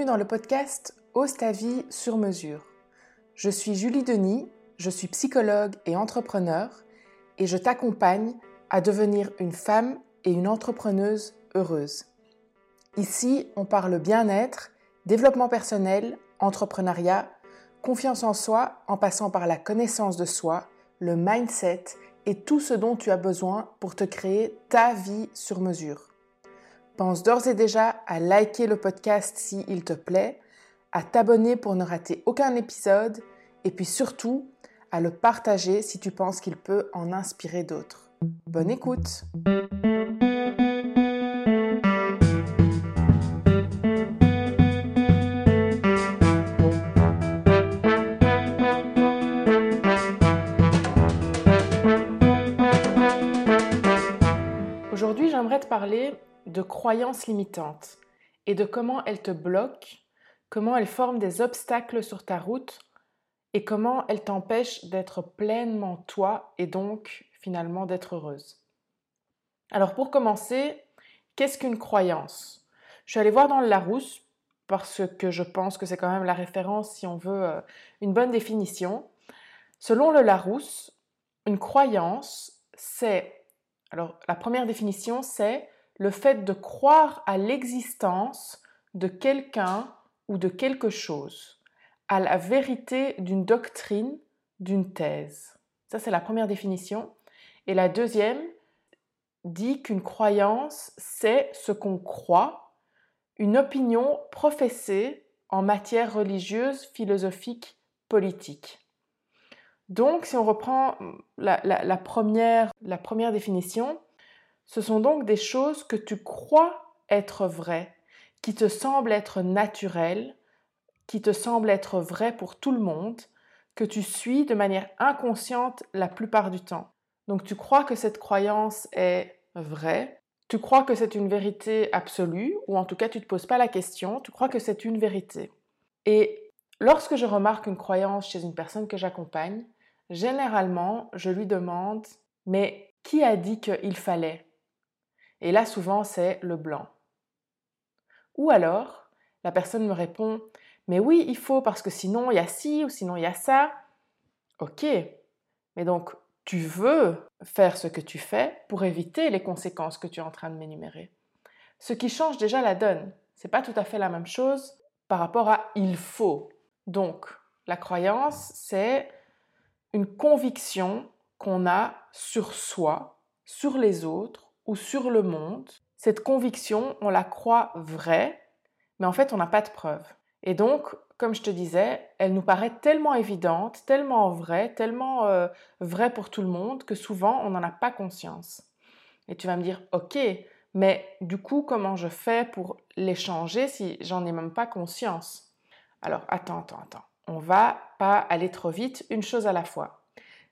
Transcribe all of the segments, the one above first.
Bienvenue dans le podcast Ose ta vie sur mesure. Je suis Julie Denis, je suis psychologue et entrepreneur et je t'accompagne à devenir une femme et une entrepreneuse heureuse. Ici, on parle bien-être, développement personnel, entrepreneuriat, confiance en soi en passant par la connaissance de soi, le mindset et tout ce dont tu as besoin pour te créer ta vie sur mesure. Pense d'ores et déjà à liker le podcast si il te plaît, à t'abonner pour ne rater aucun épisode et puis surtout à le partager si tu penses qu'il peut en inspirer d'autres. Bonne écoute Aujourd'hui, j'aimerais te parler de croyances limitantes et de comment elles te bloquent, comment elles forment des obstacles sur ta route et comment elles t'empêchent d'être pleinement toi et donc finalement d'être heureuse. Alors pour commencer, qu'est-ce qu'une croyance? Je suis allée voir dans le Larousse parce que je pense que c'est quand même la référence si on veut euh, une bonne définition. Selon le Larousse, une croyance, c'est... Alors la première définition, c'est le fait de croire à l'existence de quelqu'un ou de quelque chose, à la vérité d'une doctrine, d'une thèse. Ça, c'est la première définition. Et la deuxième dit qu'une croyance, c'est ce qu'on croit, une opinion professée en matière religieuse, philosophique, politique. Donc, si on reprend la, première, la première définition, ce sont donc des choses que tu crois être vraies, qui te semblent être naturelles, qui te semblent être vraies pour tout le monde, que tu suis de manière inconsciente la plupart du temps. Donc tu crois que cette croyance est vraie, tu crois que c'est une vérité absolue, ou en tout cas tu ne te poses pas la question, tu crois que c'est une vérité. Et lorsque je remarque une croyance chez une personne que j'accompagne, généralement je lui demande, mais qui a dit qu'il fallait? Et là, souvent, c'est le blanc. Ou alors, la personne me répond, mais oui, il faut parce que sinon il y a ci ou sinon il y a ça. Ok, mais donc tu veux faire ce que tu fais pour éviter les conséquences que tu es en train de m'énumérer. Ce qui change déjà la donne. C'est pas tout à fait la même chose par rapport à il faut. Donc, la croyance, c'est une conviction qu'on a sur soi, sur les autres ou sur le monde, cette conviction, on la croit vraie, mais en fait, on n'a pas de preuve. Et donc, comme je te disais, elle nous paraît tellement évidente, tellement vraie, tellement euh, vraie pour tout le monde que souvent, on n'en a pas conscience. Et tu vas me dire, ok, mais du coup, comment je fais pour les changer si j'en ai même pas conscience? Alors, attends, attends, attends. On va pas aller trop vite, une chose à la fois.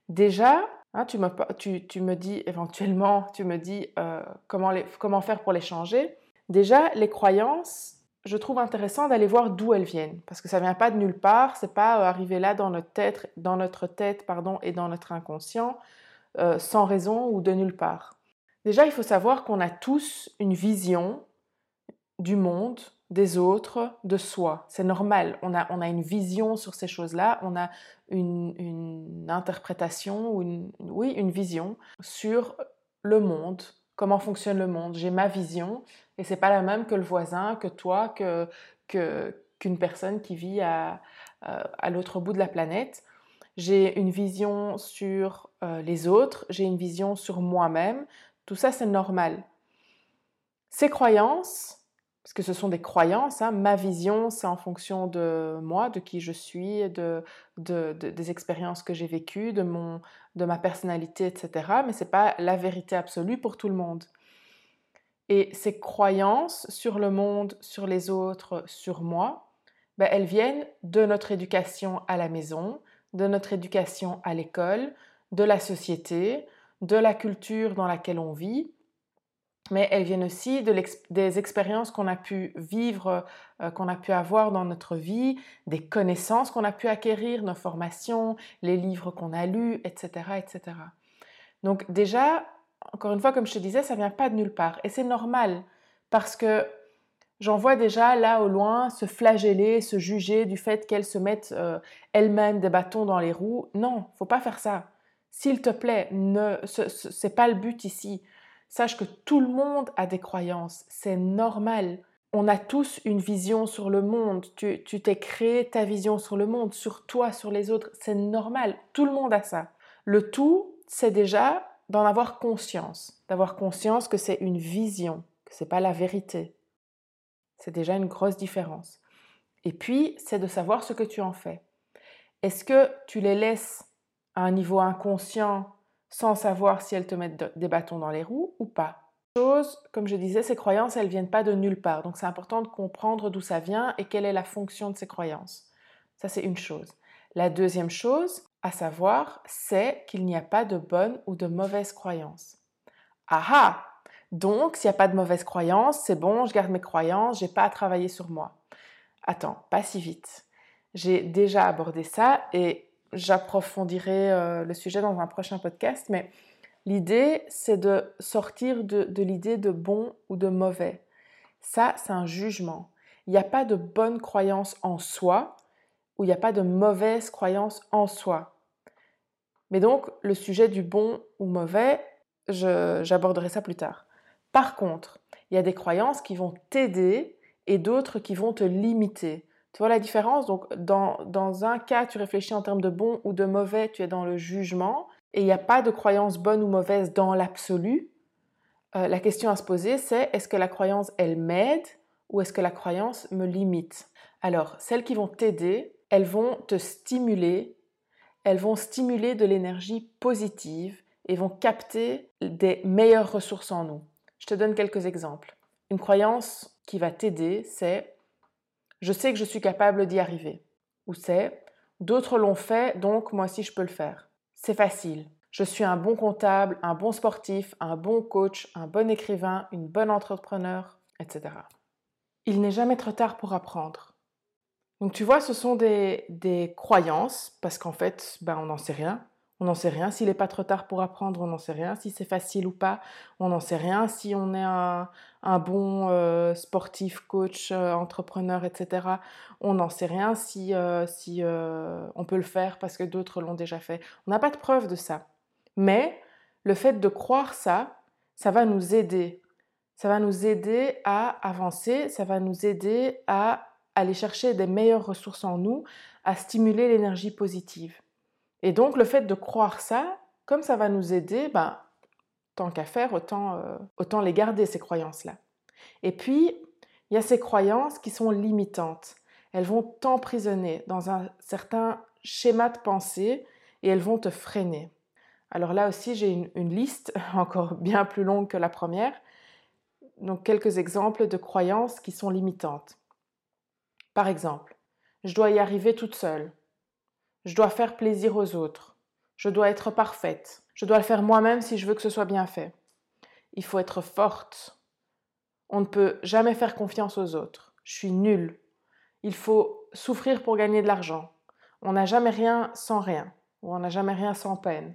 Déjà, Hein, tu, me, dis éventuellement, tu me dis euh, comment, comment faire pour les changer. Déjà, les croyances, je trouve intéressant d'aller voir d'où elles viennent, parce que ça vient pas de nulle part, c'est pas euh, arriver là dans notre tête, dans notre tête pardon, et dans notre inconscient euh, sans raison ou de nulle part. Déjà, il faut savoir qu'on a tous une vision du monde, des autres, de soi. C'est normal. On a, on a une vision sur ces choses-là. On a une, une interprétation ou une, oui, une vision sur le monde, comment fonctionne le monde. J'ai ma vision et c'est pas la même que le voisin, que toi, que, qu'une personne qui vit à, euh, à l'autre bout de la planète. J'ai une vision sur euh, les autres, j'ai une vision sur moi-même. Tout ça, c'est normal. Ces croyances, parce que ce sont des croyances. Hein. Ma vision, c'est en fonction de moi, de qui je suis, de, des expériences que j'ai vécues, de, mon, de ma personnalité, etc. Mais ce n'est pas la vérité absolue pour tout le monde. Et ces croyances sur le monde, sur les autres, sur moi, ben, elles viennent de notre éducation à la maison, de notre éducation à l'école, de la société, de la culture dans laquelle on vit, mais elles viennent aussi de des expériences qu'on a pu vivre, euh, qu'on a pu avoir dans notre vie, des connaissances qu'on a pu acquérir, nos formations, les livres qu'on a lus, etc., etc. Donc déjà, encore une fois, comme je te disais, ça vient pas de nulle part. Et c'est normal parce que J'en vois déjà là au loin se flageller, se juger du fait qu'elles se mettent euh, elles-mêmes des bâtons dans les roues. Non, faut pas faire ça. S'il te plaît, ne, ce n'est pas le but ici. Sache que tout le monde a des croyances, c'est normal. On a tous une vision sur le monde. Tu t'es créé ta vision sur le monde, sur toi, sur les autres. C'est normal. Tout le monde a ça. Le tout, c'est déjà d'en avoir conscience, d'avoir conscience que c'est une vision, que c'est pas la vérité. C'est déjà une grosse différence. Et puis, c'est de savoir ce que tu en fais. Est-ce que tu les laisses à un niveau inconscient sans savoir si elles te mettent des bâtons dans les roues ou pas Chose, comme je disais, ces croyances, elles viennent pas de nulle part. Donc c'est important de comprendre d'où ça vient et quelle est la fonction de ces croyances. Ça, c'est une chose. La deuxième chose à savoir, c'est qu'il n'y a pas de bonnes ou de mauvaises croyances. Ah ah donc, s'il n'y a pas de mauvaise croyance, c'est bon, je garde mes croyances, j'ai pas à travailler sur moi. Attends, pas si vite. J'ai déjà abordé ça et j'approfondirai euh, le sujet dans un prochain podcast, mais l'idée, c'est de sortir de, de l'idée de bon ou de mauvais. Ça, c'est un jugement. Il n'y a pas de bonne croyance en soi ou il n'y a pas de mauvaise croyance en soi. Mais donc, le sujet du bon ou mauvais, j'aborderai ça plus tard. Par contre, il y a des croyances qui vont t'aider et d'autres qui vont te limiter. Tu vois la différence? Donc, dans, dans, un cas, tu réfléchis en termes de bon ou de mauvais, tu es dans le jugement, et il n'y a pas de croyance bonne ou mauvaise dans l'absolu. Euh, la question à se poser, c'est est-ce que la croyance, elle m'aide ou est-ce que la croyance me limite? Alors, celles qui vont t'aider, elles vont te stimuler, elles vont stimuler de l'énergie positive et vont capter des meilleures ressources en nous. Je te donne quelques exemples. Une croyance qui va t'aider, c'est je sais que je suis capable d'y arriver. Ou c'est d'autres l'ont fait, donc moi aussi je peux le faire. C'est facile. Je suis un bon comptable, un bon sportif, un bon coach, un bon écrivain, une bonne entrepreneur, etc. Il n'est jamais trop tard pour apprendre. Donc tu vois, ce sont des, des croyances, parce qu'en fait, ben, on n'en sait rien. On n'en sait rien. S'il n'est pas trop tard pour apprendre, on n'en sait rien. Si c'est facile ou pas, on n'en sait rien. Si on est un, bon euh, sportif, coach, euh, entrepreneur, etc., on n'en sait rien. Si, euh, on peut le faire parce que d'autres l'ont déjà fait. On n'a pas de preuve de ça. Mais le fait de croire ça, ça va nous aider. Ça va nous aider à avancer, ça va nous aider à aller chercher des meilleures ressources en nous, à stimuler l'énergie positive. Et donc, le fait de croire ça, comme ça va nous aider, ben, tant qu'à faire, autant, euh, autant les garder, ces croyances-là. Et puis, il y a ces croyances qui sont limitantes. Elles vont t'emprisonner dans un certain schéma de pensée et elles vont te freiner. Alors là aussi, j'ai une, une, liste encore bien plus longue que la première. Donc, quelques exemples de croyances qui sont limitantes. Par exemple, je dois y arriver toute seule. Je dois faire plaisir aux autres. Je dois être parfaite. Je dois le faire moi-même si je veux que ce soit bien fait. Il faut être forte. On ne peut jamais faire confiance aux autres. Je suis nulle. Il faut souffrir pour gagner de l'argent. On n'a jamais rien sans rien, ou on n'a jamais rien sans peine.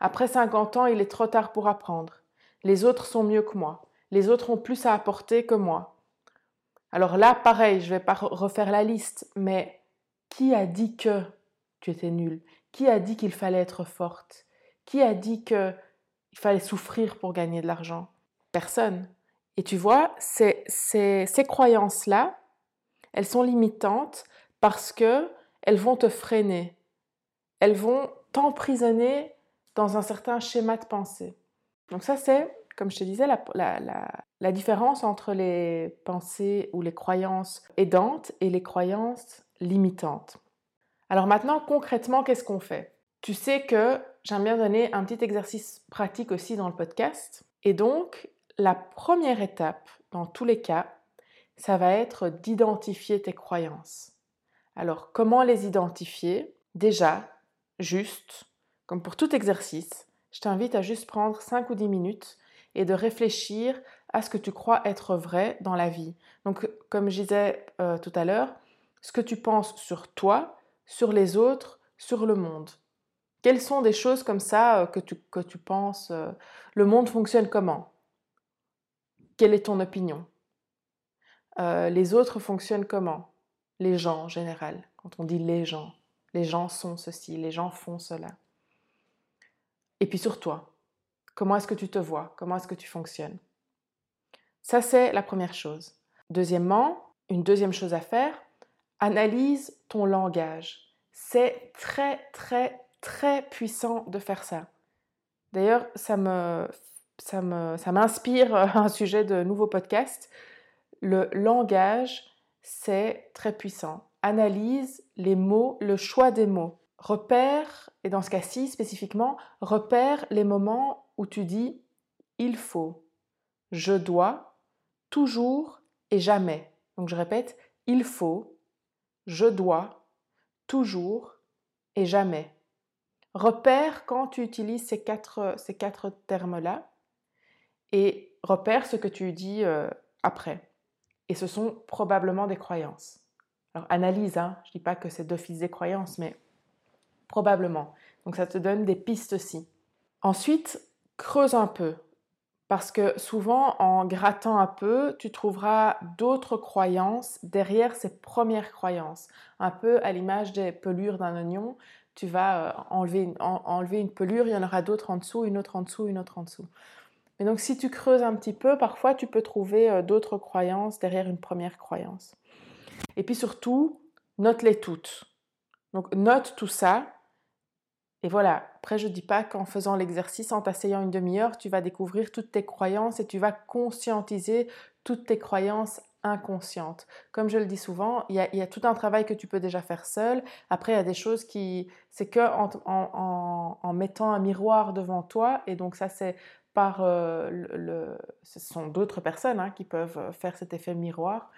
Après 50 ans, il est trop tard pour apprendre. Les autres sont mieux que moi. Les autres ont plus à apporter que moi. Alors là, pareil, je ne vais pas refaire la liste, mais qui a dit que tu étais nulle Qui a dit qu'il fallait être forte? Qui a dit qu'il fallait souffrir pour gagner de l'argent? Personne. Et tu vois, ces, ces, ces croyances-là, elles sont limitantes parce que elles vont te freiner. Elles vont t'emprisonner dans un certain schéma de pensée. Donc ça, c'est, comme je te disais, la, différence entre les pensées ou les croyances aidantes et les croyances limitantes. Alors maintenant, concrètement, qu'est-ce qu'on fait? Tu sais que j'aime bien donner un petit exercice pratique aussi dans le podcast. Et donc, la première étape, dans tous les cas, ça va être d'identifier tes croyances. Alors, comment les identifier? Déjà, juste, comme pour tout exercice, je t'invite à juste prendre 5 ou 10 minutes et de réfléchir à ce que tu crois être vrai dans la vie. Donc, comme je disais euh, tout à l'heure, ce que tu penses sur toi, sur les autres, sur le monde. Quelles sont des choses comme ça euh, que tu, que penses euh, Le monde fonctionne comment? Quelle est ton opinion? Euh, les autres fonctionnent comment? Les gens en général. Quand on dit les gens, les gens sont ceci, les gens font cela. Et puis sur toi, comment est-ce que tu te vois? Comment est-ce que tu fonctionnes? Ça, c'est la première chose. Deuxièmement, une deuxième chose à faire, analyse ton langage. C'est très, très, très puissant de faire ça. D'ailleurs, ça me, ça me, ça m'inspire un sujet de nouveau podcast. Le langage, c'est très puissant. Analyse les mots, le choix des mots. Repère, et dans ce cas-ci spécifiquement, repère les moments où tu dis il faut, je dois, toujours et jamais. Donc je répète, il faut, je dois, toujours et jamais. Repère quand tu utilises ces quatre, ces quatre termes-là et repère ce que tu dis euh, après. Et ce sont probablement des croyances. Alors analyse, hein, je ne dis pas que c'est d'office des croyances, mais probablement. Donc ça te donne des pistes aussi. Ensuite, creuse un peu. Parce que souvent, en grattant un peu, tu trouveras d'autres croyances derrière ces premières croyances. Un peu à l'image des pelures d'un oignon, tu vas euh, enlever, une pelure, il y en aura d'autres en dessous, une autre en dessous, une autre en dessous. Et donc si tu creuses un petit peu, parfois tu peux trouver euh, d'autres croyances derrière une première croyance. Et puis surtout, note-les toutes. Donc note tout ça. Et voilà, après je ne dis pas qu'en faisant l'exercice, en t'asseyant une demi-heure, tu vas découvrir toutes tes croyances et tu vas conscientiser toutes tes croyances inconscientes. Comme je le dis souvent, il y, a, tout un travail que tu peux déjà faire seul. Après, il y a des choses qui... C'est que en, mettant un miroir devant toi, et donc ça c'est par euh, le, ce sont d'autres personnes hein, qui peuvent euh, faire cet effet miroir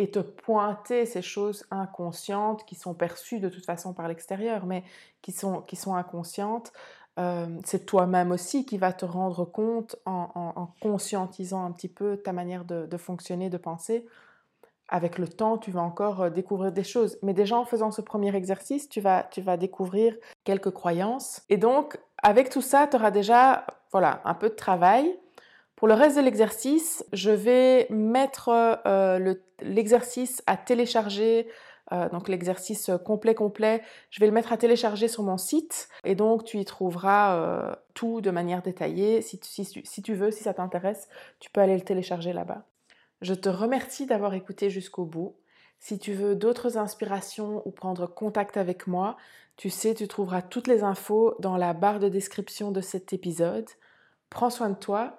et te pointer ces choses inconscientes qui sont perçues de toute façon par l'extérieur, mais qui sont, qui sont inconscientes. Euh, c'est toi-même aussi qui va te rendre compte en, conscientisant un petit peu ta manière de, de, fonctionner, de penser. Avec le temps, tu vas encore découvrir des choses. Mais déjà en faisant ce premier exercice, tu vas, tu vas découvrir quelques croyances. Et donc, avec tout ça, tu auras déjà voilà, un peu de travail. Pour le reste de l'exercice, je vais mettre euh, l'exercice à télécharger, euh, donc l'exercice complet complet, je vais le mettre à télécharger sur mon site et donc tu y trouveras euh, tout de manière détaillée. Si, si tu veux, si ça t'intéresse, tu peux aller le télécharger là-bas. Je te remercie d'avoir écouté jusqu'au bout. Si tu veux d'autres inspirations ou prendre contact avec moi, tu sais, tu trouveras toutes les infos dans la barre de description de cet épisode. Prends soin de toi